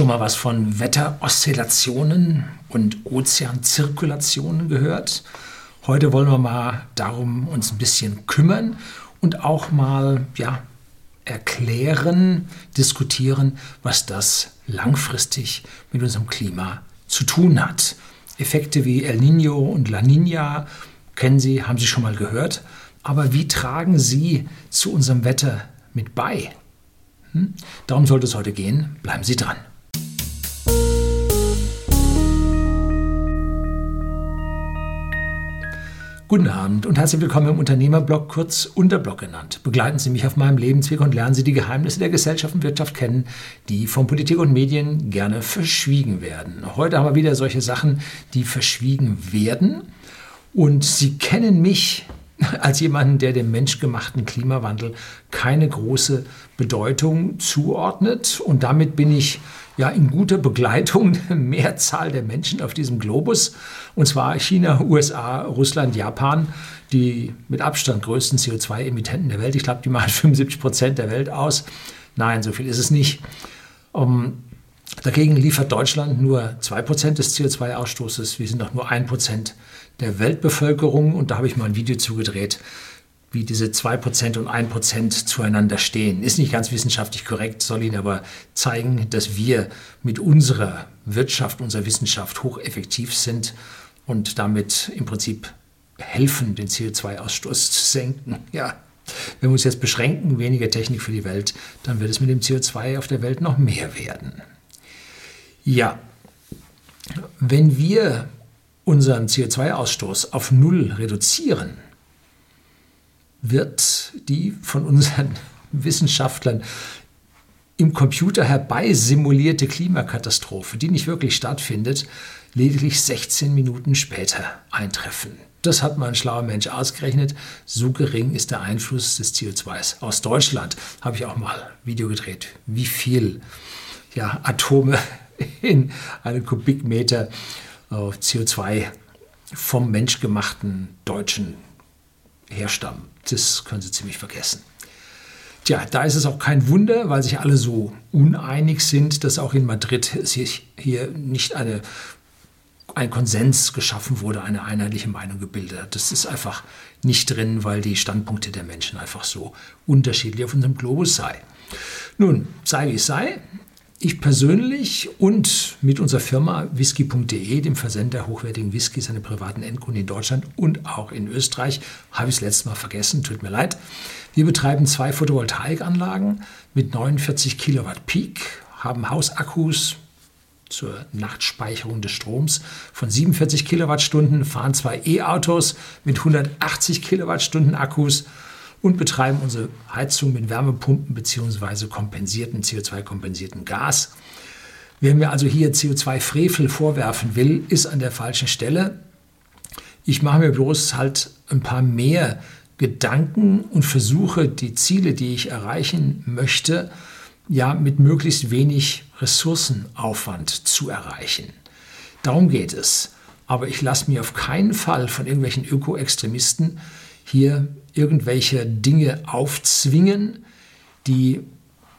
Schon mal was von Wetteroszillationen und Ozeanzirkulationen gehört? Heute wollen wir mal darum uns ein bisschen kümmern und auch mal ja, erklären, diskutieren, was das langfristig mit unserem Klima zu tun hat. Effekte wie El Nino und La Nina kennen Sie, haben Sie schon mal gehört. Aber wie tragen sie zu unserem Wetter mit bei? Hm? Darum sollte es heute gehen. Bleiben Sie dran. Guten Abend und herzlich willkommen im Unternehmerblog, kurz Unterblog genannt. Begleiten Sie mich auf meinem Lebensweg und lernen Sie die Geheimnisse der Gesellschaft und Wirtschaft kennen, die von Politik und Medien gerne verschwiegen werden. Heute haben wir wieder solche Sachen, die verschwiegen werden. Und Sie kennen mich als jemanden, der dem menschgemachten Klimawandel keine große Bedeutung zuordnet. Und damit bin ich ja in guter Begleitung der Mehrzahl der Menschen auf diesem Globus. Und zwar China, USA, Russland, Japan, die mit Abstand größten CO2-Emittenten der Welt. Ich glaube, die machen 75 Prozent der Welt aus. Nein, so viel ist es nicht. Um, dagegen liefert Deutschland nur 2% des CO2-Ausstoßes. Wir sind noch nur 1% der Weltbevölkerung und da habe ich mal ein Video zugedreht, wie diese 2% und 1% zueinander stehen. Ist nicht ganz wissenschaftlich korrekt, soll Ihnen aber zeigen, dass wir mit unserer Wirtschaft, unserer Wissenschaft hocheffektiv sind und damit im Prinzip helfen, den CO2-Ausstoß zu senken. Ja, wenn wir uns jetzt beschränken, weniger Technik für die Welt, dann wird es mit dem CO2 auf der Welt noch mehr werden. Ja, wenn wir unseren CO2-Ausstoß auf Null reduzieren, wird die von unseren Wissenschaftlern im Computer herbeisimulierte Klimakatastrophe, die nicht wirklich stattfindet, lediglich 16 Minuten später eintreffen. Das hat mal ein schlauer Mensch ausgerechnet. So gering ist der Einfluss des CO2s. Aus Deutschland habe ich auch mal ein Video gedreht, wie viel ja, Atome in einem Kubikmeter äh, CO2 vom menschgemachten Deutschen herstammen. Das können Sie ziemlich vergessen. Tja, da ist es auch kein Wunder, weil sich alle so uneinig sind, dass auch in Madrid sich hier nicht eine, ein Konsens geschaffen wurde, eine einheitliche Meinung gebildet hat. Das ist einfach nicht drin, weil die Standpunkte der Menschen einfach so unterschiedlich auf unserem Globus sei. Nun, sei wie es sei, ich persönlich und mit unserer Firma whisky.de, dem Versender hochwertigen Whiskys an privaten Endkunden in Deutschland und auch in Österreich, habe ich es letztes Mal vergessen, tut mir leid. Wir betreiben zwei Photovoltaikanlagen mit 49 Kilowatt Peak, haben Hausakkus zur Nachtspeicherung des Stroms von 47 Kilowattstunden, fahren zwei E-Autos mit 180 Kilowattstunden Akkus und betreiben unsere Heizung mit Wärmepumpen bzw. kompensierten CO2-kompensierten Gas. Wer mir also hier CO2-Frevel vorwerfen will, ist an der falschen Stelle. Ich mache mir bloß halt ein paar mehr Gedanken und versuche die Ziele, die ich erreichen möchte, ja mit möglichst wenig Ressourcenaufwand zu erreichen. Darum geht es. Aber ich lasse mir auf keinen Fall von irgendwelchen Öko-Extremisten hier irgendwelche Dinge aufzwingen, die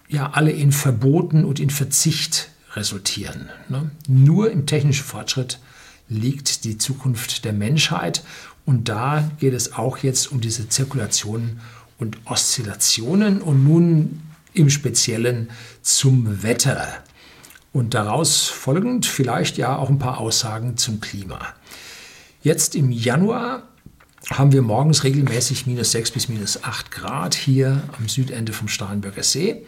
ja alle in Verboten und in Verzicht resultieren. Ne? Nur im technischen Fortschritt liegt die Zukunft der Menschheit und da geht es auch jetzt um diese Zirkulationen und Oszillationen und nun im Speziellen zum Wetter. Und daraus folgend vielleicht ja auch ein paar Aussagen zum Klima. Jetzt im Januar haben wir morgens regelmäßig minus 6 bis minus 8 Grad hier am Südende vom Starnberger See.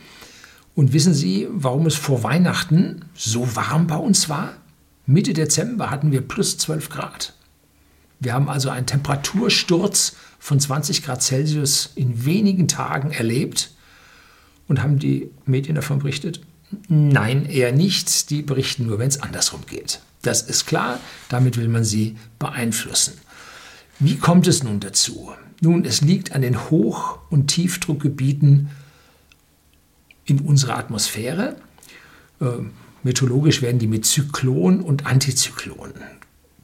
Und wissen Sie, warum es vor Weihnachten so warm bei uns war? Mitte Dezember hatten wir plus 12 Grad. Wir haben also einen Temperatursturz von 20 Grad Celsius in wenigen Tagen erlebt. Und haben die Medien davon berichtet? Nein, eher nicht. Die berichten nur, wenn es andersrum geht. Das ist klar, damit will man sie beeinflussen. Wie kommt es nun dazu? Nun, es liegt an den Hoch- und Tiefdruckgebieten in unserer Atmosphäre. Äh, meteorologisch werden die mit Zyklon und Antizyklon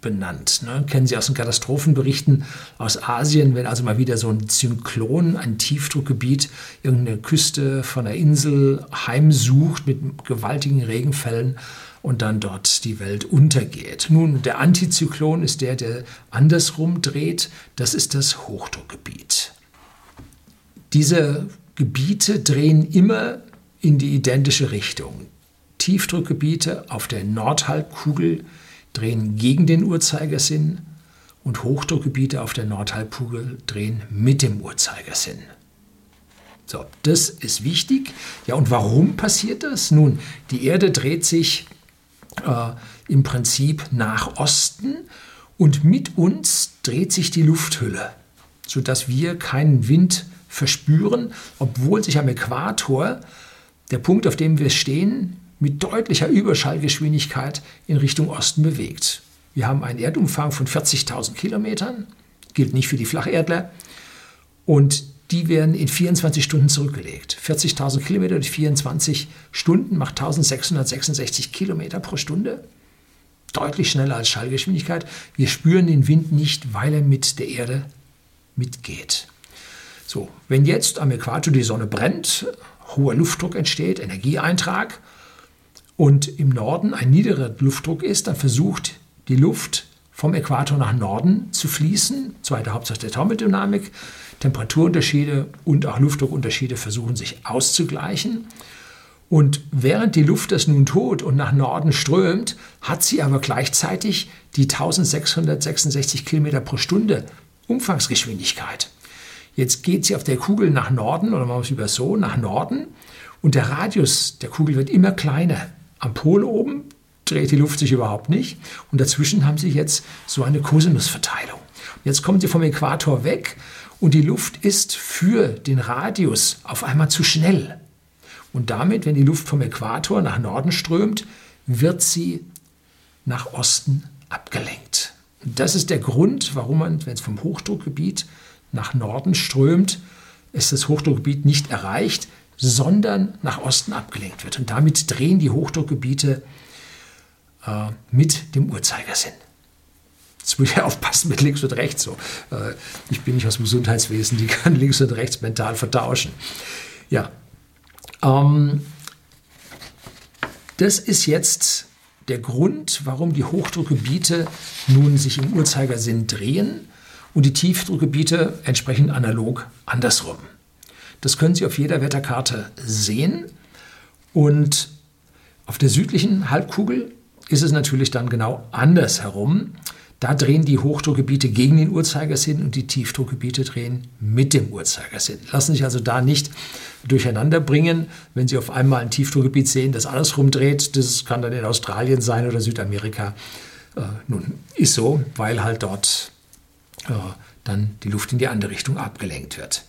benannt. Ne? Kennen Sie aus den Katastrophenberichten aus Asien, wenn also mal wieder so ein Zyklon, ein Tiefdruckgebiet, irgendeine Küste von einer Insel heimsucht mit gewaltigen Regenfällen und dann dort die Welt untergeht. Nun, der Antizyklon ist der, der andersrum dreht. Das ist das Hochdruckgebiet. Diese Gebiete drehen immer in die identische Richtung. Tiefdruckgebiete auf der Nordhalbkugel drehen gegen den Uhrzeigersinn und Hochdruckgebiete auf der Nordhalbkugel drehen mit dem Uhrzeigersinn. So, das ist wichtig. Ja, und warum passiert das? Nun, die Erde dreht sich äh, im Prinzip nach Osten und mit uns dreht sich die Lufthülle, sodass wir keinen Wind verspüren, obwohl sich am Äquator der Punkt, auf dem wir stehen, mit deutlicher Überschallgeschwindigkeit in Richtung Osten bewegt. Wir haben einen Erdumfang von 40.000 Kilometern, gilt nicht für die Flacherdler, und die werden in 24 Stunden zurückgelegt. 40.000 Kilometer durch 24 Stunden macht 1666 Kilometer pro Stunde. Deutlich schneller als Schallgeschwindigkeit. Wir spüren den Wind nicht, weil er mit der Erde mitgeht. So, wenn jetzt am Äquator die Sonne brennt, hoher Luftdruck entsteht, Energieeintrag, und im Norden ein niederer Luftdruck ist, dann versucht die Luft vom Äquator nach Norden zu fließen. Zweite Hauptsache der Thermodynamik. Temperaturunterschiede und auch Luftdruckunterschiede versuchen sich auszugleichen. Und während die Luft das nun tut und nach Norden strömt, hat sie aber gleichzeitig die 1666 Kilometer pro Stunde Umfangsgeschwindigkeit. Jetzt geht sie auf der Kugel nach Norden, oder machen wir es über so, nach Norden, und der Radius der Kugel wird immer kleiner. Am Pol oben dreht die Luft sich überhaupt nicht und dazwischen haben Sie jetzt so eine Kosinusverteilung. Jetzt kommen Sie vom Äquator weg und die Luft ist für den Radius auf einmal zu schnell. Und damit, wenn die Luft vom Äquator nach Norden strömt, wird sie nach Osten abgelenkt. Das ist der Grund, warum man, wenn es vom Hochdruckgebiet nach Norden strömt, ist das Hochdruckgebiet nicht erreicht, sondern nach Osten abgelenkt wird. Und damit drehen die Hochdruckgebiete äh, mit dem Uhrzeigersinn. Jetzt muss ich aufpassen mit links und rechts. So. Äh, ich bin nicht aus dem Gesundheitswesen, die kann links und rechts mental vertauschen. Ja, ähm, das ist jetzt der Grund, warum die Hochdruckgebiete nun sich im Uhrzeigersinn drehen und die Tiefdruckgebiete entsprechend analog andersrum. Das können Sie auf jeder Wetterkarte sehen. Und auf der südlichen Halbkugel ist es natürlich dann genau andersherum. Da drehen die Hochdruckgebiete gegen den Uhrzeigersinn und die Tiefdruckgebiete drehen mit dem Uhrzeigersinn. Lassen sich also da nicht durcheinander bringen. Wenn Sie auf einmal ein Tiefdruckgebiet sehen, das andersrum dreht, das kann dann in Australien sein oder Südamerika. Äh, nun, ist so, weil halt dort äh, dann die Luft in die andere Richtung abgelenkt wird.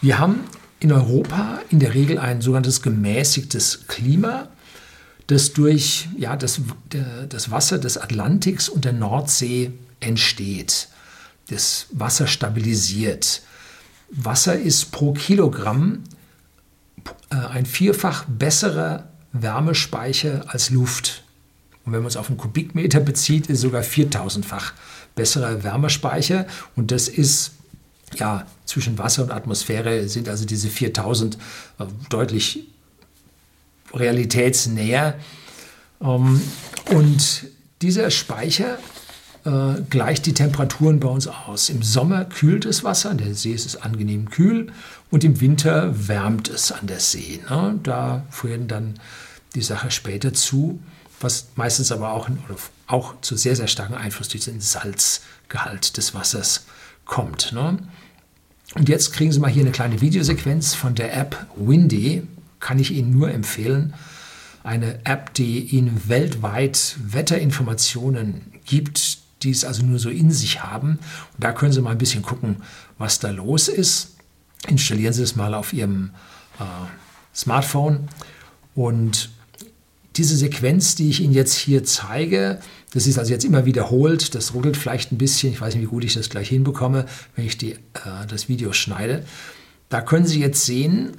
Wir haben in Europa in der Regel ein sogenanntes gemäßigtes Klima, das durch ja, das, der, das Wasser des Atlantiks und der Nordsee entsteht. Das Wasser stabilisiert. Wasser ist pro Kilogramm äh, ein vierfach besserer Wärmespeicher als Luft. Und wenn man es auf einen Kubikmeter bezieht, ist sogar 4000-fach besserer Wärmespeicher. Und das ist ja, zwischen Wasser und Atmosphäre sind also diese 4000 äh, deutlich realitätsnäher. Ähm, und dieser Speicher äh, gleicht die Temperaturen bei uns aus. Im Sommer kühlt das Wasser, an der See ist es angenehm kühl und im Winter wärmt es an der See. Ne? Da führen dann die Sache später zu, was meistens aber auch, auch zu sehr, sehr starken Einfluss durch den Salzgehalt des Wassers kommt. Ne? Und jetzt kriegen Sie mal hier eine kleine Videosequenz von der App Windy. Kann ich Ihnen nur empfehlen. Eine App, die Ihnen weltweit Wetterinformationen gibt, die es also nur so in sich haben. Und da können Sie mal ein bisschen gucken, was da los ist. Installieren Sie es mal auf Ihrem äh, Smartphone und diese Sequenz, die ich Ihnen jetzt hier zeige, das ist also jetzt immer wiederholt, das ruckelt vielleicht ein bisschen, ich weiß nicht, wie gut ich das gleich hinbekomme, wenn ich die, äh, das Video schneide. Da können Sie jetzt sehen,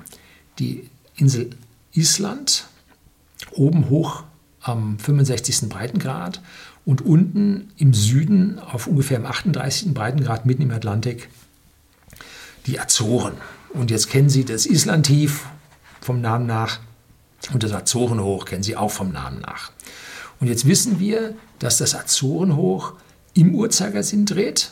die Insel Island, oben hoch am 65. Breitengrad und unten im Süden auf ungefähr im 38. Breitengrad mitten im Atlantik die Azoren. Und jetzt kennen Sie das Islandtief vom Namen nach und das Azorenhoch kennen Sie auch vom Namen nach. Und jetzt wissen wir, dass das Azorenhoch im Uhrzeigersinn dreht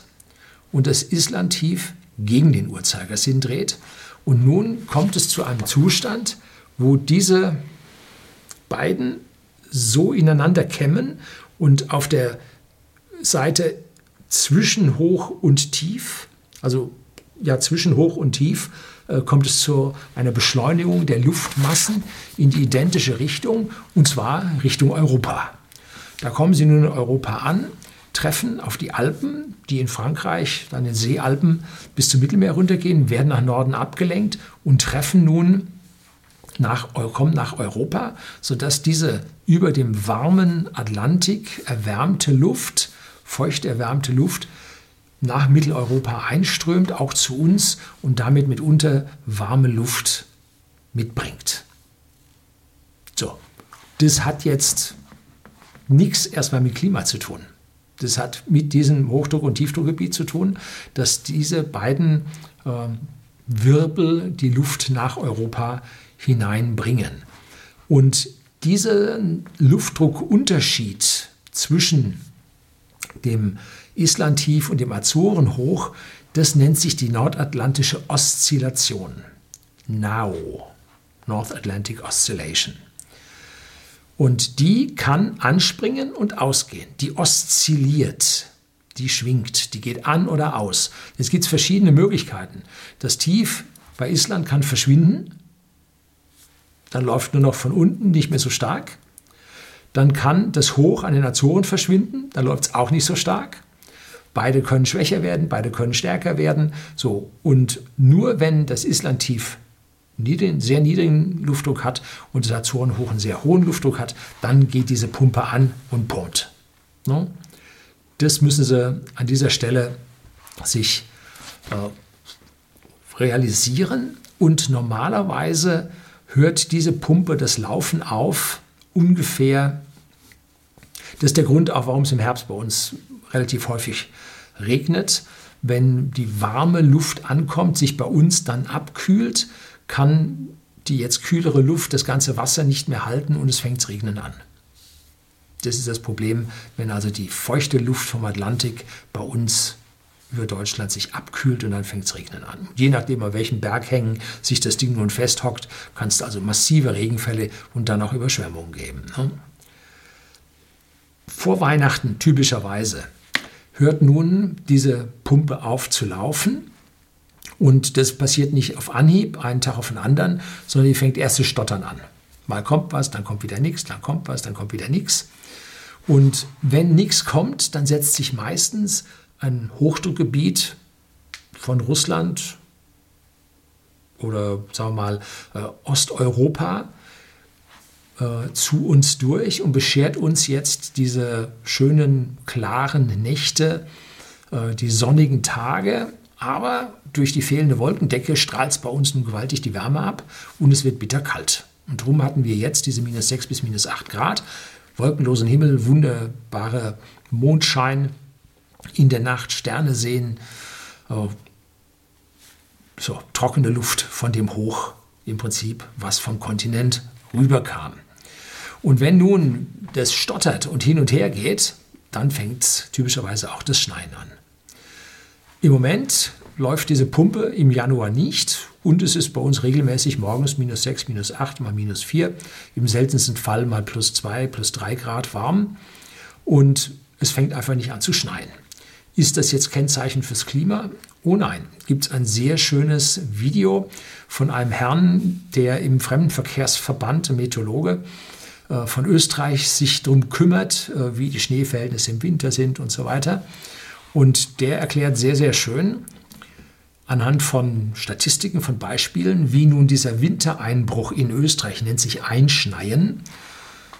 und das Islandtief gegen den Uhrzeigersinn dreht. Und nun kommt es zu einem Zustand, wo diese beiden so ineinander kämmen und auf der Seite zwischen hoch und tief, also ja zwischen hoch und tief, äh, kommt es zu einer Beschleunigung der Luftmassen in die identische Richtung, und zwar Richtung Europa. Da kommen sie nun in Europa an, treffen auf die Alpen, die in Frankreich, dann den Seealpen bis zum Mittelmeer runtergehen, werden nach Norden abgelenkt und treffen nun nach, kommen nach Europa, sodass diese über dem warmen Atlantik erwärmte Luft, feucht erwärmte Luft, nach Mitteleuropa einströmt, auch zu uns und damit mitunter warme Luft mitbringt. So, das hat jetzt nichts erstmal mit Klima zu tun. Das hat mit diesem Hochdruck- und Tiefdruckgebiet zu tun, dass diese beiden äh, Wirbel die Luft nach Europa hineinbringen. Und dieser Luftdruckunterschied zwischen dem Islandtief und dem Azorenhoch, das nennt sich die nordatlantische Oszillation. NAO, North Atlantic Oscillation. Und die kann anspringen und ausgehen. Die oszilliert, die schwingt, die geht an oder aus. Es gibt verschiedene Möglichkeiten. Das Tief bei Island kann verschwinden, dann läuft nur noch von unten nicht mehr so stark. Dann kann das Hoch an den Azoren verschwinden, dann läuft es auch nicht so stark. Beide können schwächer werden, beide können stärker werden. So. Und nur wenn das Islandtief niedrigen, sehr niedrigen Luftdruck hat und das Azorenhoch einen sehr hohen Luftdruck hat, dann geht diese Pumpe an und pumpt. No? Das müssen Sie an dieser Stelle sich äh, realisieren und normalerweise hört diese Pumpe das Laufen auf ungefähr. Das ist der Grund auch, warum es im Herbst bei uns relativ häufig regnet. Wenn die warme Luft ankommt, sich bei uns dann abkühlt, kann die jetzt kühlere Luft das ganze Wasser nicht mehr halten und es fängt zu regnen an. Das ist das Problem, wenn also die feuchte Luft vom Atlantik bei uns über Deutschland sich abkühlt und dann fängt es regnen an. Je nachdem, auf welchem Berghängen sich das Ding nun festhockt, kann es also massive Regenfälle und dann auch Überschwemmungen geben. Ne? Vor Weihnachten typischerweise hört nun diese Pumpe auf zu laufen. Und das passiert nicht auf Anhieb, einen Tag auf den anderen, sondern die fängt erst zu stottern an. Mal kommt was, dann kommt wieder nichts, dann kommt was, dann kommt wieder nichts. Und wenn nichts kommt, dann setzt sich meistens ein Hochdruckgebiet von Russland oder sagen wir mal äh, Osteuropa äh, zu uns durch und beschert uns jetzt diese schönen, klaren Nächte, äh, die sonnigen Tage. Aber durch die fehlende Wolkendecke strahlt es bei uns nun gewaltig die Wärme ab und es wird bitterkalt. Und darum hatten wir jetzt diese minus 6 bis minus 8 Grad, wolkenlosen Himmel, wunderbare Mondschein in der Nacht, Sterne sehen, äh, so trockene Luft von dem Hoch im Prinzip, was vom Kontinent rüberkam. Und wenn nun das stottert und hin und her geht, dann fängt typischerweise auch das Schneien an. Im Moment läuft diese Pumpe im Januar nicht und es ist bei uns regelmäßig morgens minus 6, minus 8, mal minus 4, im seltensten Fall mal plus 2, plus 3 Grad warm und es fängt einfach nicht an zu schneien. Ist das jetzt Kennzeichen fürs Klima? Oh nein, gibt es ein sehr schönes Video von einem Herrn, der im Fremdenverkehrsverband, Meteorologe, äh, von Österreich sich darum kümmert, äh, wie die Schneeverhältnisse im Winter sind und so weiter. Und der erklärt sehr, sehr schön anhand von Statistiken, von Beispielen, wie nun dieser Wintereinbruch in Österreich nennt sich Einschneien.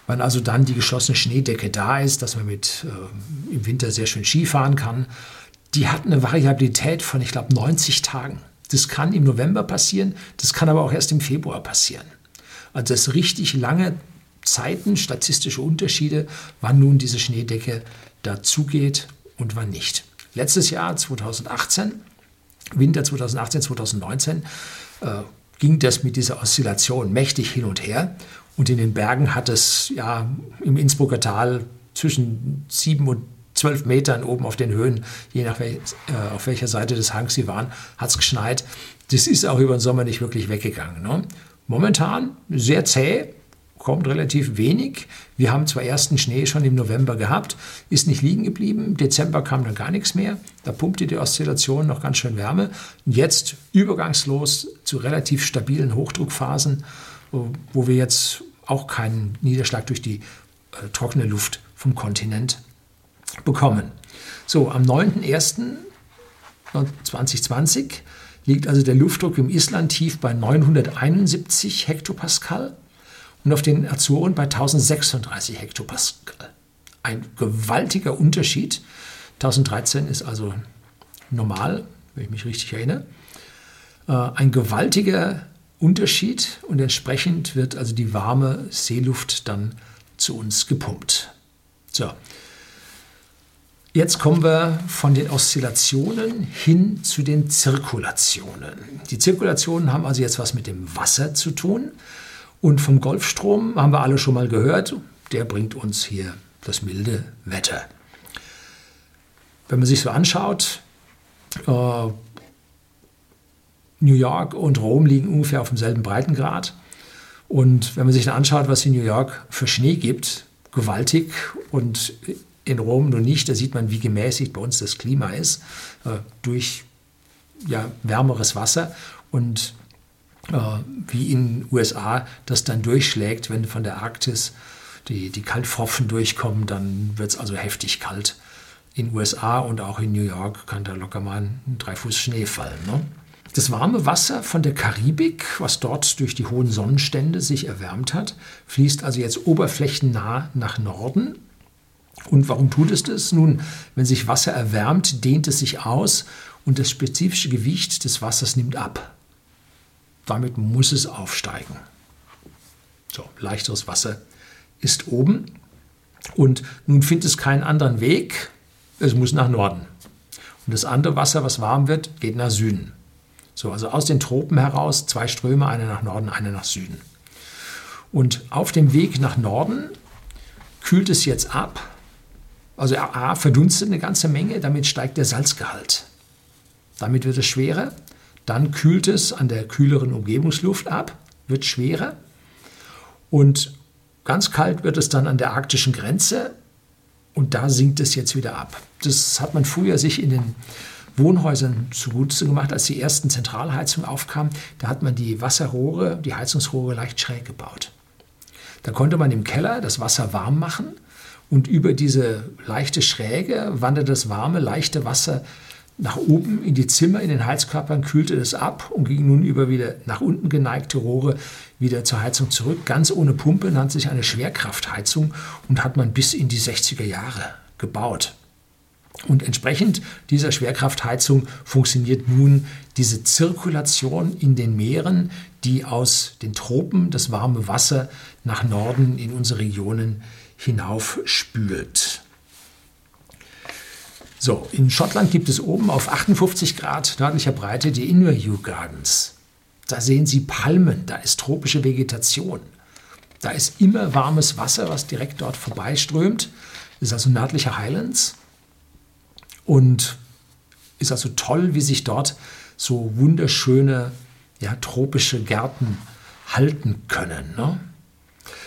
Wann also dann die geschlossene Schneedecke da ist, dass man mit äh, im Winter sehr schön Skifahren kann, die hat eine Variabilität von, ich glaube, 90 Tagen. Das kann im November passieren, das kann aber auch erst im Februar passieren. Also das richtig lange Zeiten, statistische Unterschiede, wann nun diese Schneedecke dazugeht und wann nicht. Letztes Jahr, 2018, Winter 2018, 2019, äh, ging das mit dieser Oszillation mächtig hin und her. Und in den Bergen hat es ja im Innsbrucker Tal zwischen sieben und zwölf Metern oben auf den Höhen, je nach wel, äh, auf welcher Seite des Hangs sie waren, hat es geschneit. Das ist auch über den Sommer nicht wirklich weggegangen. Ne? Momentan sehr zäh, kommt relativ wenig. Wir haben zwar ersten Schnee schon im November gehabt, ist nicht liegen geblieben. Dezember kam dann gar nichts mehr. Da pumpte die Oszillation noch ganz schön Wärme. Und jetzt übergangslos zu relativ stabilen Hochdruckphasen, wo wir jetzt auch keinen Niederschlag durch die äh, trockene Luft vom Kontinent bekommen. So, am 9.01.2020 liegt also der Luftdruck im Islandtief bei 971 Hektopascal und auf den Azoren bei 1036 Hektopascal. Ein gewaltiger Unterschied. 1013 ist also normal, wenn ich mich richtig erinnere. Äh, ein gewaltiger Unterschied und entsprechend wird also die warme Seeluft dann zu uns gepumpt. So. Jetzt kommen wir von den Oszillationen hin zu den Zirkulationen. Die Zirkulationen haben also jetzt was mit dem Wasser zu tun. Und vom Golfstrom haben wir alle schon mal gehört, der bringt uns hier das milde Wetter. Wenn man sich so anschaut, äh, New York und Rom liegen ungefähr auf demselben Breitengrad. Und wenn man sich dann anschaut, was in New York für Schnee gibt, gewaltig und in Rom nur nicht, da sieht man, wie gemäßigt bei uns das Klima ist, äh, durch ja, wärmeres Wasser. Und wie in den USA das dann durchschlägt, wenn von der Arktis die, die Kaltpfropfen durchkommen, dann wird es also heftig kalt. In USA und auch in New York kann da locker mal ein Dreifuß Schnee fallen. Ne? Das warme Wasser von der Karibik, was dort durch die hohen Sonnenstände sich erwärmt hat, fließt also jetzt oberflächennah nach Norden. Und warum tut es das? Nun, wenn sich Wasser erwärmt, dehnt es sich aus und das spezifische Gewicht des Wassers nimmt ab. Damit muss es aufsteigen. So, leichteres Wasser ist oben. Und nun findet es keinen anderen Weg. Es muss nach Norden. Und das andere Wasser, was warm wird, geht nach Süden. So, also aus den Tropen heraus zwei Ströme, eine nach Norden, eine nach Süden. Und auf dem Weg nach Norden kühlt es jetzt ab. Also A, verdunstet eine ganze Menge, damit steigt der Salzgehalt. Damit wird es schwerer dann kühlt es an der kühleren Umgebungsluft ab, wird schwerer. Und ganz kalt wird es dann an der arktischen Grenze und da sinkt es jetzt wieder ab. Das hat man früher sich in den Wohnhäusern zugute gemacht, als die ersten Zentralheizungen aufkamen. Da hat man die Wasserrohre, die Heizungsrohre leicht schräg gebaut. Da konnte man im Keller das Wasser warm machen und über diese leichte Schräge wandert das warme, leichte Wasser nach oben in die Zimmer, in den Heizkörpern, kühlte es ab und ging nun über wieder nach unten geneigte Rohre wieder zur Heizung zurück. Ganz ohne Pumpe nannte sich eine Schwerkraftheizung und hat man bis in die 60er Jahre gebaut. Und entsprechend dieser Schwerkraftheizung funktioniert nun diese Zirkulation in den Meeren, die aus den Tropen das warme Wasser nach Norden in unsere Regionen hinaufspült. So, in Schottland gibt es oben auf 58 Grad nördlicher Breite die Inverview Gardens. Da sehen Sie Palmen, da ist tropische Vegetation. Da ist immer warmes Wasser, was direkt dort vorbeiströmt. Das ist also nördliche Highlands. Und ist also toll, wie sich dort so wunderschöne ja, tropische Gärten halten können. Ne?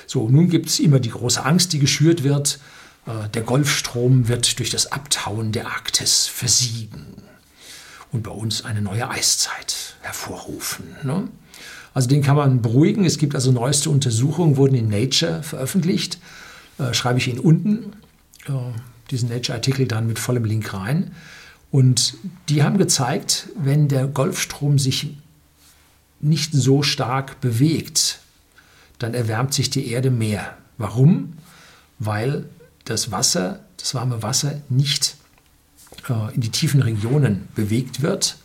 So, nun gibt es immer die große Angst, die geschürt wird. Äh, der Golfstrom wird durch das Abtauen der Arktis versiegen und bei uns eine neue Eiszeit hervorrufen. Ne? Also den kann man beruhigen. Es gibt also neueste Untersuchungen, wurden in Nature veröffentlicht. Äh, schreibe ich Ihnen unten äh, diesen Nature-Artikel dann mit vollem Link rein. Und die haben gezeigt, wenn der Golfstrom sich nicht so stark bewegt, dann erwärmt sich die Erde mehr. Warum? Weil das Wasser, das warme Wasser nicht äh, in die tiefen Regionen bewegt wird,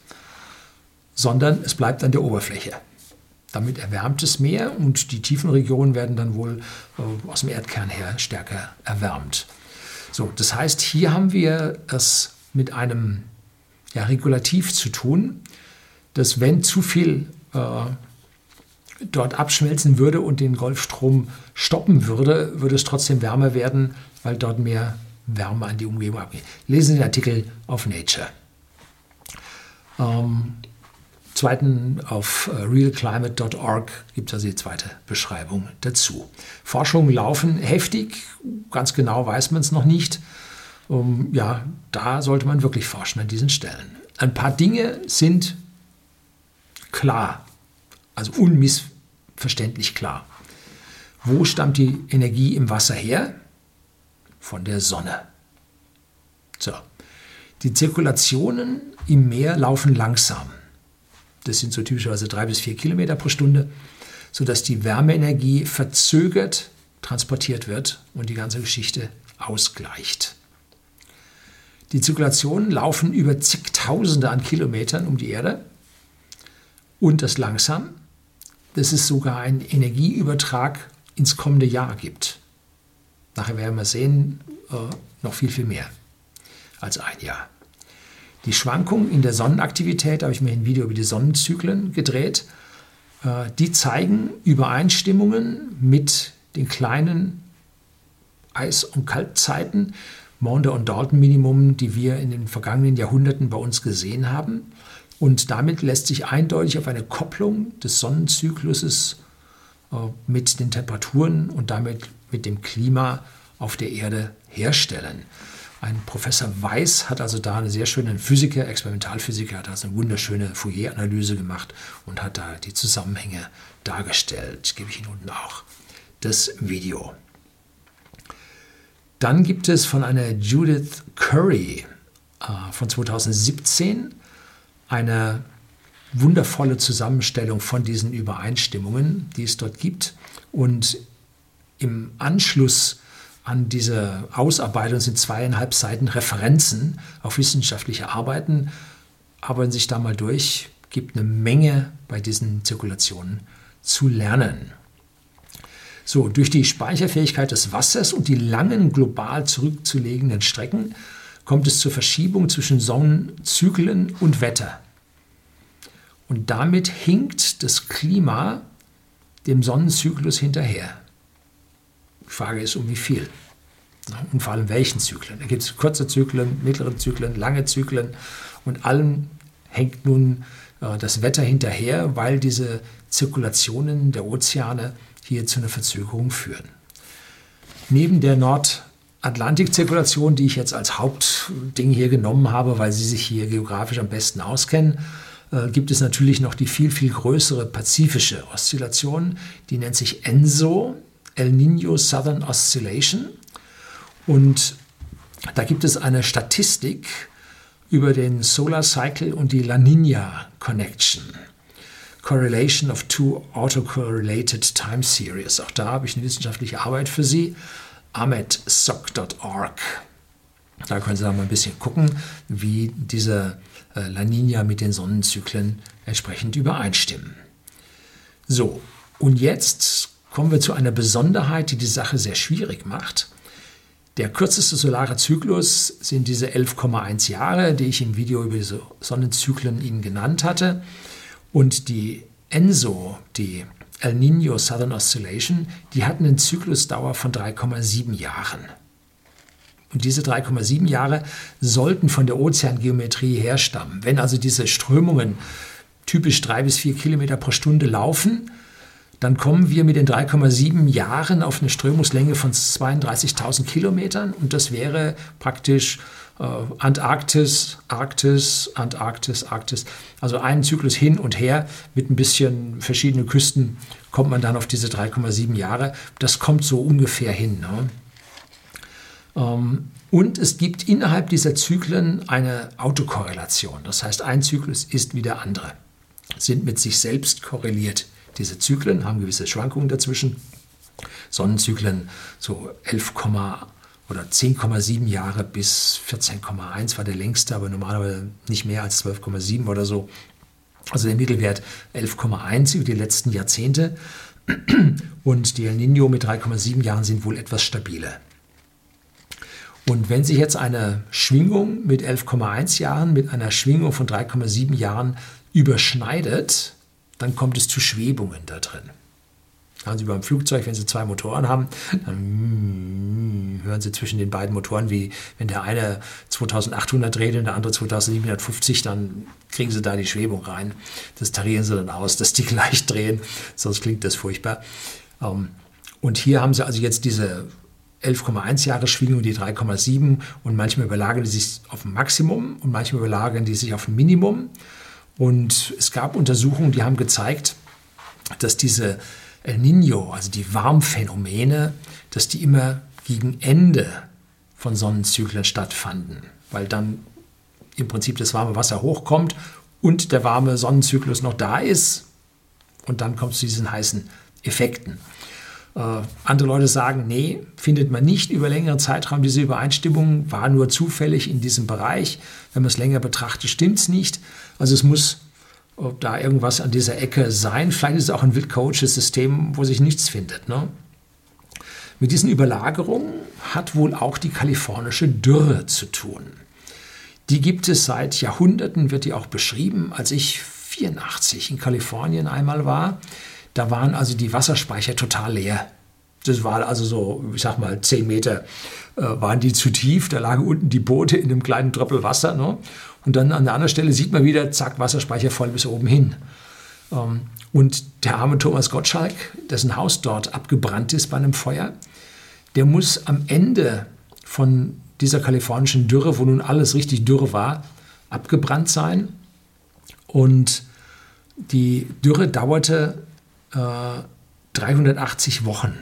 sondern es bleibt an der Oberfläche. Damit erwärmt es mehr und die tiefen Regionen werden dann wohl äh, aus dem Erdkern her stärker erwärmt. So, das heißt, hier haben wir es mit einem ja, Regulativ zu tun, dass wenn zu viel äh, dort abschmelzen würde und den Golfstrom stoppen würde, würde es trotzdem wärmer werden, weil dort mehr Wärme an die Umgebung abgeht. Lesen Sie den Artikel auf Nature. Ähm, zweiten auf äh, realclimate.org gibt es also die zweite Beschreibung dazu. Forschungen laufen heftig, ganz genau weiß man es noch nicht. Um, ja, da sollte man wirklich forschen an diesen Stellen. Ein paar Dinge sind klar, also unmissverständlich klar. Wo stammt die Energie im Wasser her? Von der Sonne. So. Die Zirkulationen im Meer laufen langsam. Das sind so typischerweise drei bis vier Kilometer pro Stunde, sodass die Wärmeenergie verzögert transportiert wird und die ganze Geschichte ausgleicht. Die Zirkulationen laufen über zigtausende an Kilometern um die Erde und das langsam, dass es sogar einen Energieübertrag ins kommende Jahr gibt. Nachher werden wir sehen, äh, noch viel, viel mehr als ein Jahr. Die Schwankungen in der Sonnenaktivität, da habe ich mir ein Video über die Sonnenzyklen gedreht, äh, die zeigen Übereinstimmungen mit den kleinen Eis- und Kaltzeiten, Maunder- und Dalton-Minimum, die wir in den vergangenen Jahrhunderten bei uns gesehen haben. Und damit lässt sich eindeutig auf eine Kopplung des Sonnenzykluses äh, mit den Temperaturen und damit mit dem Klima auf der Erde herstellen. Ein Professor Weiß hat also da eine sehr schöne Physiker, Experimentalphysiker, hat also eine wunderschöne Fourier-Analyse gemacht und hat da die Zusammenhänge dargestellt. Gebe ich Ihnen unten auch das Video. Dann gibt es von einer Judith Curry äh, von 2017 eine wundervolle Zusammenstellung von diesen Übereinstimmungen, die es dort gibt. Und im Anschluss an diese Ausarbeitung sind zweieinhalb Seiten Referenzen auf wissenschaftliche Arbeiten. Arbeiten sich da mal durch, gibt eine Menge bei diesen Zirkulationen zu lernen. So, durch die Speicherfähigkeit des Wassers und die langen global zurückzulegenden Strecken kommt es zur Verschiebung zwischen Sonnenzyklen und Wetter. Und damit hinkt das Klima dem Sonnenzyklus hinterher. Die Frage ist, um wie viel? Und vor allem welchen Zyklen. Da gibt es kurze Zyklen, mittlere Zyklen, lange Zyklen und allem hängt nun äh, das Wetter hinterher, weil diese Zirkulationen der Ozeane hier zu einer Verzögerung führen. Neben der Nordatlantikzirkulation, die ich jetzt als Hauptding hier genommen habe, weil sie sich hier geografisch am besten auskennen, äh, gibt es natürlich noch die viel, viel größere pazifische Oszillation, die nennt sich ENSO, El Nino Southern Oscillation. Und da gibt es eine Statistik über den Solar Cycle und die La Nina Connection. Correlation of two autocorrelated time series. Auch da habe ich eine wissenschaftliche Arbeit für Sie. ahmedsoc.org. Da können Sie da mal ein bisschen gucken, wie diese äh, La Nina mit den Sonnenzyklen entsprechend übereinstimmen. So, und jetzt kommen wir zu einer Besonderheit, die die Sache sehr schwierig macht. Der kürzeste solare Zyklus sind diese 11,1 Jahre, die ich im Video über diese Sonnenzyklen Ihnen genannt hatte. Und die ENSO, die El Nino Southern Oscillation, die hatten eine Zyklusdauer von 3,7 Jahren. Und diese 3,7 Jahre sollten von der Ozeangeometrie herstammen. Wenn also diese Strömungen typisch drei bis vier Kilometer pro Stunde laufen, dann kommen wir mit den 3,7 Jahren auf eine Strömungslänge von 32.000 Kilometern und das wäre praktisch Antarktis, Arktis, Antarktis, Arktis. Also einen Zyklus hin und her mit ein bisschen verschiedenen Küsten kommt man dann auf diese 3,7 Jahre. Das kommt so ungefähr hin. Ne? Ähm, und es gibt innerhalb dieser Zyklen eine Autokorrelation. Das heißt, ein Zyklus ist wie der andere, sind mit sich selbst korreliert. Diese Zyklen haben gewisse Schwankungen dazwischen. Sonnenzyklen so 11, oder 10,7 Jahre bis 14,1 war der längste, aber normalerweise nicht mehr als 12,7 oder so. Also der Mittelwert 11,1 über die letzten Jahrzehnte und die El Nino mit 3,7 Jahren sind wohl etwas stabiler. Und wenn sich jetzt eine Schwingung mit 11,1 Jahren mit einer Schwingung von 3,7 Jahren überschneidet, dann kommt es zu Schwebungen da drin. Haben Sie beim Flugzeug, wenn Sie zwei Motoren haben, dann hören Sie zwischen den beiden Motoren, wie wenn der eine 2800 dreht und der andere 2750, dann kriegen Sie da die Schwebung rein. Das tarieren Sie dann aus, dass die gleich drehen, sonst klingt das furchtbar. Ähm, und hier haben Sie also jetzt diese 11,1 Jahre Schwingung, die 3,7 und manchmal überlagern die sich auf ein Maximum und manchmal überlagern die sich auf ein Minimum. Und es gab Untersuchungen, die haben gezeigt, dass diese El Nino, also die Warmphänomene, dass die immer gegen Ende von Sonnenzyklen stattfanden, weil dann im Prinzip das warme Wasser hochkommt und der warme Sonnenzyklus noch da ist und dann kommt es zu diesen heißen Effekten. Äh, andere Leute sagen, nee, findet man nicht über längeren Zeitraum. Diese Übereinstimmung war nur zufällig in diesem Bereich. Wenn man es länger betrachtet, stimmt es nicht. Also es muss ob da irgendwas an dieser Ecke sein. Vielleicht ist es auch ein wildcoaches System, wo sich nichts findet. Ne? Mit diesen Überlagerungen hat wohl auch die kalifornische Dürre zu tun. Die gibt es seit Jahrhunderten, wird die auch beschrieben. Als ich 84 in Kalifornien einmal war, da waren also die Wasserspeicher total leer. Das war also so, ich sag mal, 10 Meter äh, waren die zu tief. Da lagen unten die Boote in einem kleinen Tröppel Wasser. Ne? Und dann an der anderen Stelle sieht man wieder, zack, Wasserspeicher voll bis oben hin. Ähm, und der arme Thomas Gottschalk, dessen Haus dort abgebrannt ist bei einem Feuer, der muss am Ende von dieser kalifornischen Dürre, wo nun alles richtig dürre war, abgebrannt sein. Und die Dürre dauerte äh, 380 Wochen,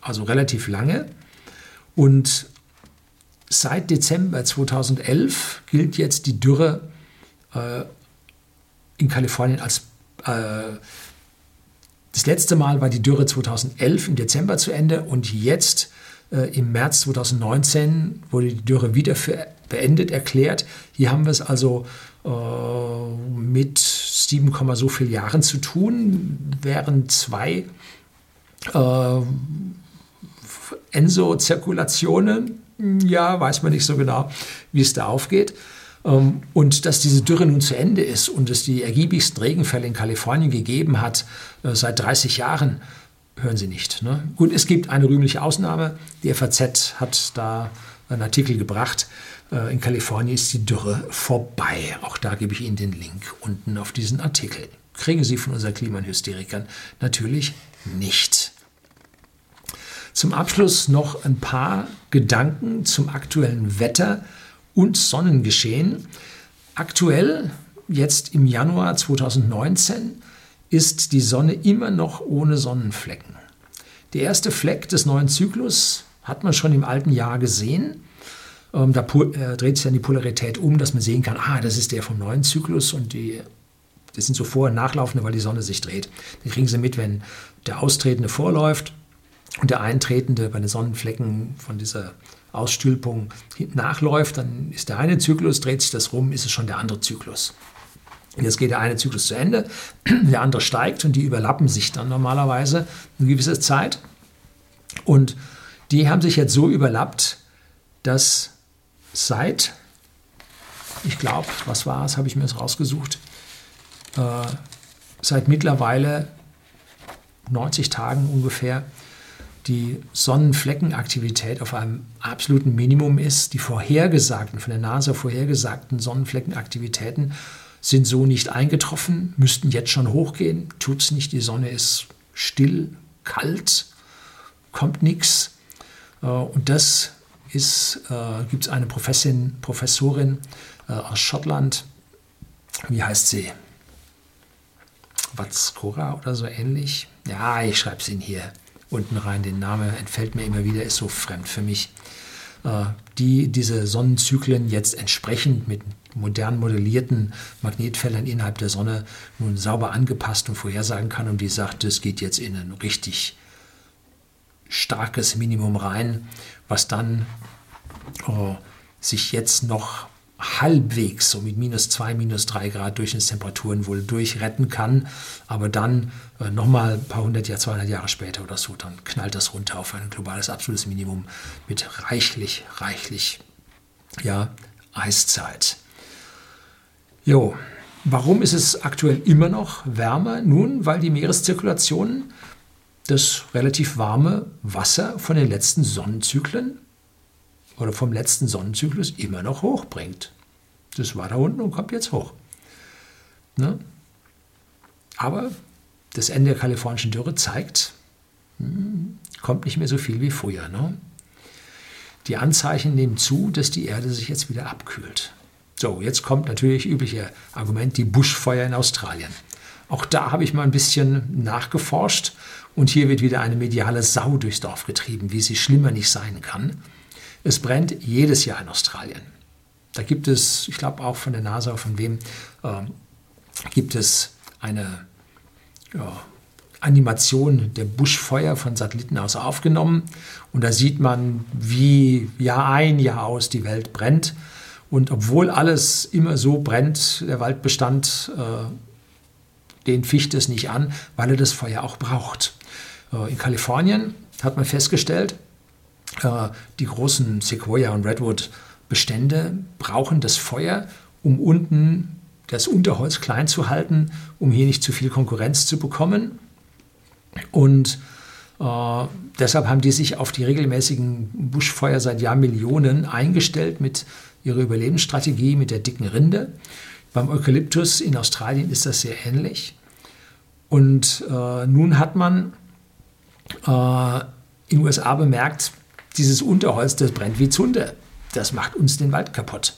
also relativ lange. Und seit Dezember 2011 gilt jetzt die Dürre äh, in Kalifornien als äh, das letzte Mal war die Dürre 2011 im Dezember zu Ende und jetzt äh, im März 2019 wurde die Dürre wieder für beendet erklärt. Hier haben wir es also äh, mit 7, so viel Jahren zu tun, während zwei äh, Enso-Zirkulationen ja, weiß man nicht so genau, wie es da aufgeht. Ähm, und dass diese Dürre nun zu Ende ist und es die ergiebigsten Regenfälle in Kalifornien gegeben hat äh, seit 30 Jahren, hören Sie nicht. Ne? Gut, es gibt eine rühmliche Ausnahme. Die FAZ hat da einen Artikel gebracht. Äh, in Kalifornien ist die Dürre vorbei. Auch da gebe ich Ihnen den Link unten auf diesen Artikel. Kriegen Sie von unseren Klimahysterikern natürlich nicht. Zum Abschluss noch ein paar Gedanken zum aktuellen Wetter und Sonnengeschehen. Aktuell, jetzt im Januar 2019, ist die Sonne immer noch ohne Sonnenflecken. Der erste Fleck des neuen Zyklus hat man schon im alten Jahr gesehen. Ähm, da äh, dreht sich dann die Polarität um, dass man sehen kann, ah, das ist der vom neuen Zyklus und die, das sind so vor- und nachlaufende, weil die Sonne sich dreht. Dann kriegen Sie mit, wenn der Austretende vorläuft und der Eintretende bei den Sonnenflecken von dieser Ausstülpung nachläuft, dann ist der eine Zyklus, dreht sich das rum, ist es schon der andere Zyklus. Und jetzt geht der eine Zyklus zu Ende, der andere steigt und die überlappen sich dann normalerweise eine gewisse Zeit. Und die haben sich jetzt so überlappt, dass seit, ich glaube, was war es, habe ich mir jetzt rausgesucht, äh, seit mittlerweile 90 Tagen ungefähr die Sonnenfleckenaktivität auf einem absoluten Minimum ist. Die vorhergesagten, von der NASA vorhergesagten Sonnenfleckenaktivitäten sind so nicht eingetroffen, müssten jetzt schon hochgehen. Tut es nicht, die Sonne ist still, kalt, kommt nichts. Äh, und das ist, äh, gibt es eine Professin, Professorin äh, aus Schottland, wie heißt sie? Watskora oder so ähnlich. Ja, ich schreibe es Ihnen hier unten rein. Den Namen entfällt mir immer wieder, ist so fremd für mich. Äh, die diese Sonnenzyklen jetzt entsprechend mit modern modellierten Magnetfeldern innerhalb der Sonne nun sauber angepasst und vorhersagen kann und die sagt, es geht jetzt in ein richtig starkes Minimum rein, was dann oh, sich jetzt noch halbwegs so mit minus 2, minus 3 Grad Durchschnittstemperaturen wohl durchretten kann. Aber dann äh, nochmal ein paar hundert Jahre, 200 Jahre später oder so, dann knallt das runter auf ein globales absolutes Minimum mit reichlich, reichlich ja, Eiszeit. Jo, warum ist es aktuell immer noch wärmer? Nun, weil die Meereszirkulation das relativ warme Wasser von den letzten Sonnenzyklen oder vom letzten Sonnenzyklus immer noch hochbringt. Das war da unten und kommt jetzt hoch. Ne? Aber das Ende der kalifornischen Dürre zeigt, hm, kommt nicht mehr so viel wie früher. Ne? Die Anzeichen nehmen zu, dass die Erde sich jetzt wieder abkühlt. So, jetzt kommt natürlich übliche Argument, die Buschfeuer in Australien. Auch da habe ich mal ein bisschen nachgeforscht und hier wird wieder eine mediale Sau durchs Dorf getrieben, wie sie schlimmer nicht sein kann. Es brennt jedes Jahr in Australien. Da gibt es, ich glaube auch von der NASA, von wem, äh, gibt es eine ja, Animation der Buschfeuer von Satelliten aus aufgenommen. Und da sieht man, wie Jahr ein, Jahr aus die Welt brennt. Und obwohl alles immer so brennt, der Waldbestand, äh, den ficht es nicht an, weil er das Feuer auch braucht. Äh, in Kalifornien hat man festgestellt, die großen Sequoia- und Redwood-Bestände brauchen das Feuer, um unten das Unterholz klein zu halten, um hier nicht zu viel Konkurrenz zu bekommen. Und äh, deshalb haben die sich auf die regelmäßigen Buschfeuer seit Jahrmillionen eingestellt mit ihrer Überlebensstrategie, mit der dicken Rinde. Beim Eukalyptus in Australien ist das sehr ähnlich. Und äh, nun hat man äh, in den USA bemerkt, dieses Unterholz, das brennt wie Zunde. Das macht uns den Wald kaputt.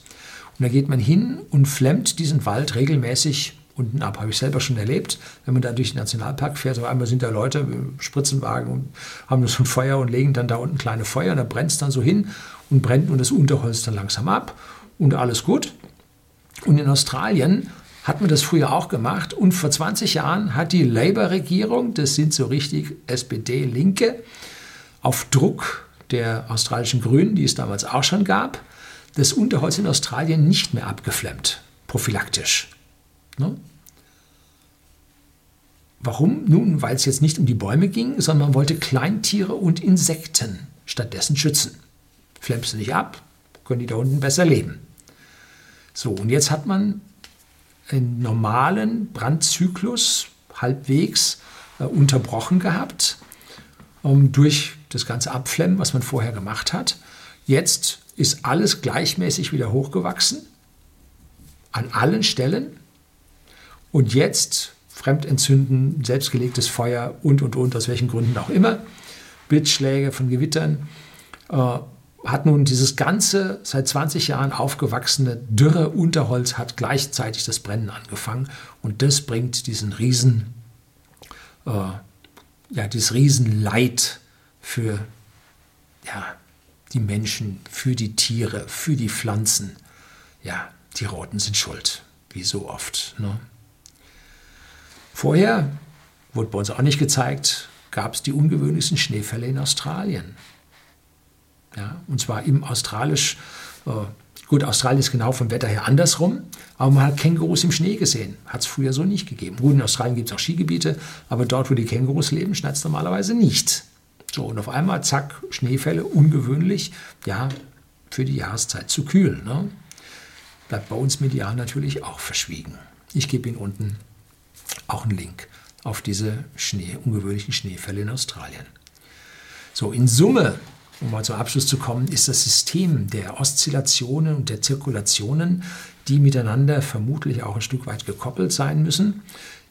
Und da geht man hin und flemmt diesen Wald regelmäßig unten ab. Habe ich selber schon erlebt, wenn man da durch den Nationalpark fährt. Auf einmal sind da Leute, Spritzenwagen und haben so ein Feuer und legen dann da unten kleine Feuer. Und da brennt es dann so hin und brennt und das Unterholz dann langsam ab und alles gut. Und in Australien hat man das früher auch gemacht. Und vor 20 Jahren hat die Labour-Regierung, das sind so richtig SPD-Linke, auf Druck der australischen Grünen, die es damals auch schon gab, das Unterholz in Australien nicht mehr abgeflemmt, prophylaktisch. Ne? Warum? Nun, weil es jetzt nicht um die Bäume ging, sondern man wollte Kleintiere und Insekten stattdessen schützen. Flemmst du nicht ab, können die da unten besser leben. So, und jetzt hat man einen normalen Brandzyklus halbwegs äh, unterbrochen gehabt ähm, durch das ganze Abflemmen, was man vorher gemacht hat. Jetzt ist alles gleichmäßig wieder hochgewachsen, an allen Stellen. Und jetzt Fremdentzünden, selbstgelegtes Feuer und, und, und, aus welchen Gründen auch immer, Blitzschläge von Gewittern, äh, hat nun dieses ganze seit 20 Jahren aufgewachsene dürre Unterholz hat gleichzeitig das Brennen angefangen und das bringt diesen Riesen, äh, ja, dieses Riesenleid für ja, die Menschen, für die Tiere, für die Pflanzen. Ja, die Roten sind schuld, wie so oft. Ne? Vorher, wurde bei uns auch nicht gezeigt, gab es die ungewöhnlichsten Schneefälle in Australien. Ja, und zwar im australisch, äh, gut, Australien ist genau vom Wetter her andersrum, aber man hat Kängurus im Schnee gesehen. Hat es früher so nicht gegeben. Gut, in Australien gibt es auch Skigebiete, aber dort, wo die Kängurus leben, schneit es normalerweise nicht. So, und auf einmal, zack, Schneefälle, ungewöhnlich, ja, für die Jahreszeit zu kühl. Ne? Bleibt bei uns medial natürlich auch verschwiegen. Ich gebe Ihnen unten auch einen Link auf diese Schnee, ungewöhnlichen Schneefälle in Australien. So, in Summe, um mal zum Abschluss zu kommen, ist das System der Oszillationen und der Zirkulationen, die miteinander vermutlich auch ein Stück weit gekoppelt sein müssen,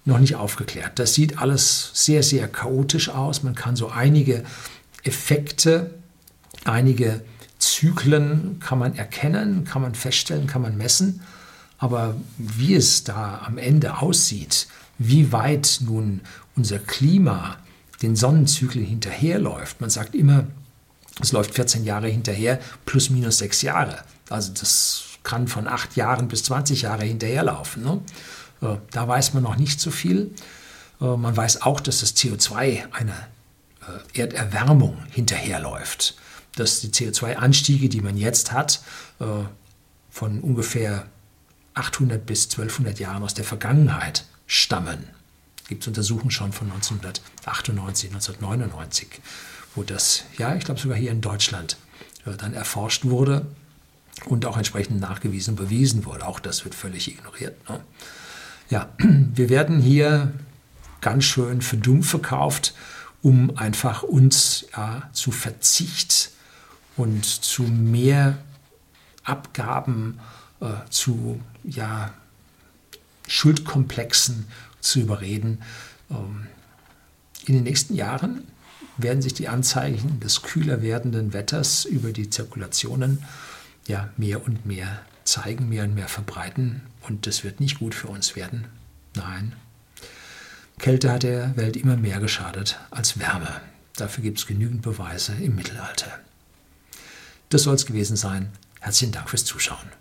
noch nicht aufgeklärt. Das sieht alles sehr, sehr chaotisch aus. Man kann so einige Effekte, einige Zyklen kann man erkennen, kann man feststellen, kann man messen. Aber wie es da am Ende aussieht, wie weit nun unser Klima den Sonnenzyklen hinterherläuft, man sagt immer, es läuft 14 Jahre hinterher, plus minus sechs Jahre. Also das kann von acht Jahren bis 20 Jahre hinterherlaufen. Ne? Äh, da weiß man noch nicht so viel. Äh, man weiß auch, dass das CO2 einer äh, Erderwärmung hinterherläuft. Dass die CO2-Anstiege, die man jetzt hat, von ungefähr 800 bis 1200 Jahren aus der Vergangenheit stammen. Gibt es Untersuchungen schon von 1998, 1999, wo das, ja, ich glaube sogar hier in Deutschland, dann erforscht wurde und auch entsprechend nachgewiesen und bewiesen wurde. Auch das wird völlig ignoriert. Ne? Ja, wir werden hier ganz schön für dumm verkauft, um einfach uns ja, zu Verzicht und zu mehr Abgaben, äh, zu ja, Schuldkomplexen zu überreden. Ähm, in den nächsten Jahren werden sich die Anzeichen des kühler werdenden Wetters über die Zirkulationen ja mehr und mehr zeigen, mehr und mehr verbreiten und das wird nicht gut für uns werden. Nein. Kälte hat der Welt immer mehr geschadet als Wärme. Dafür gibt es genügend Beweise im Mittelalter. Das soll es gewesen sein. Herzlichen Dank fürs Zuschauen.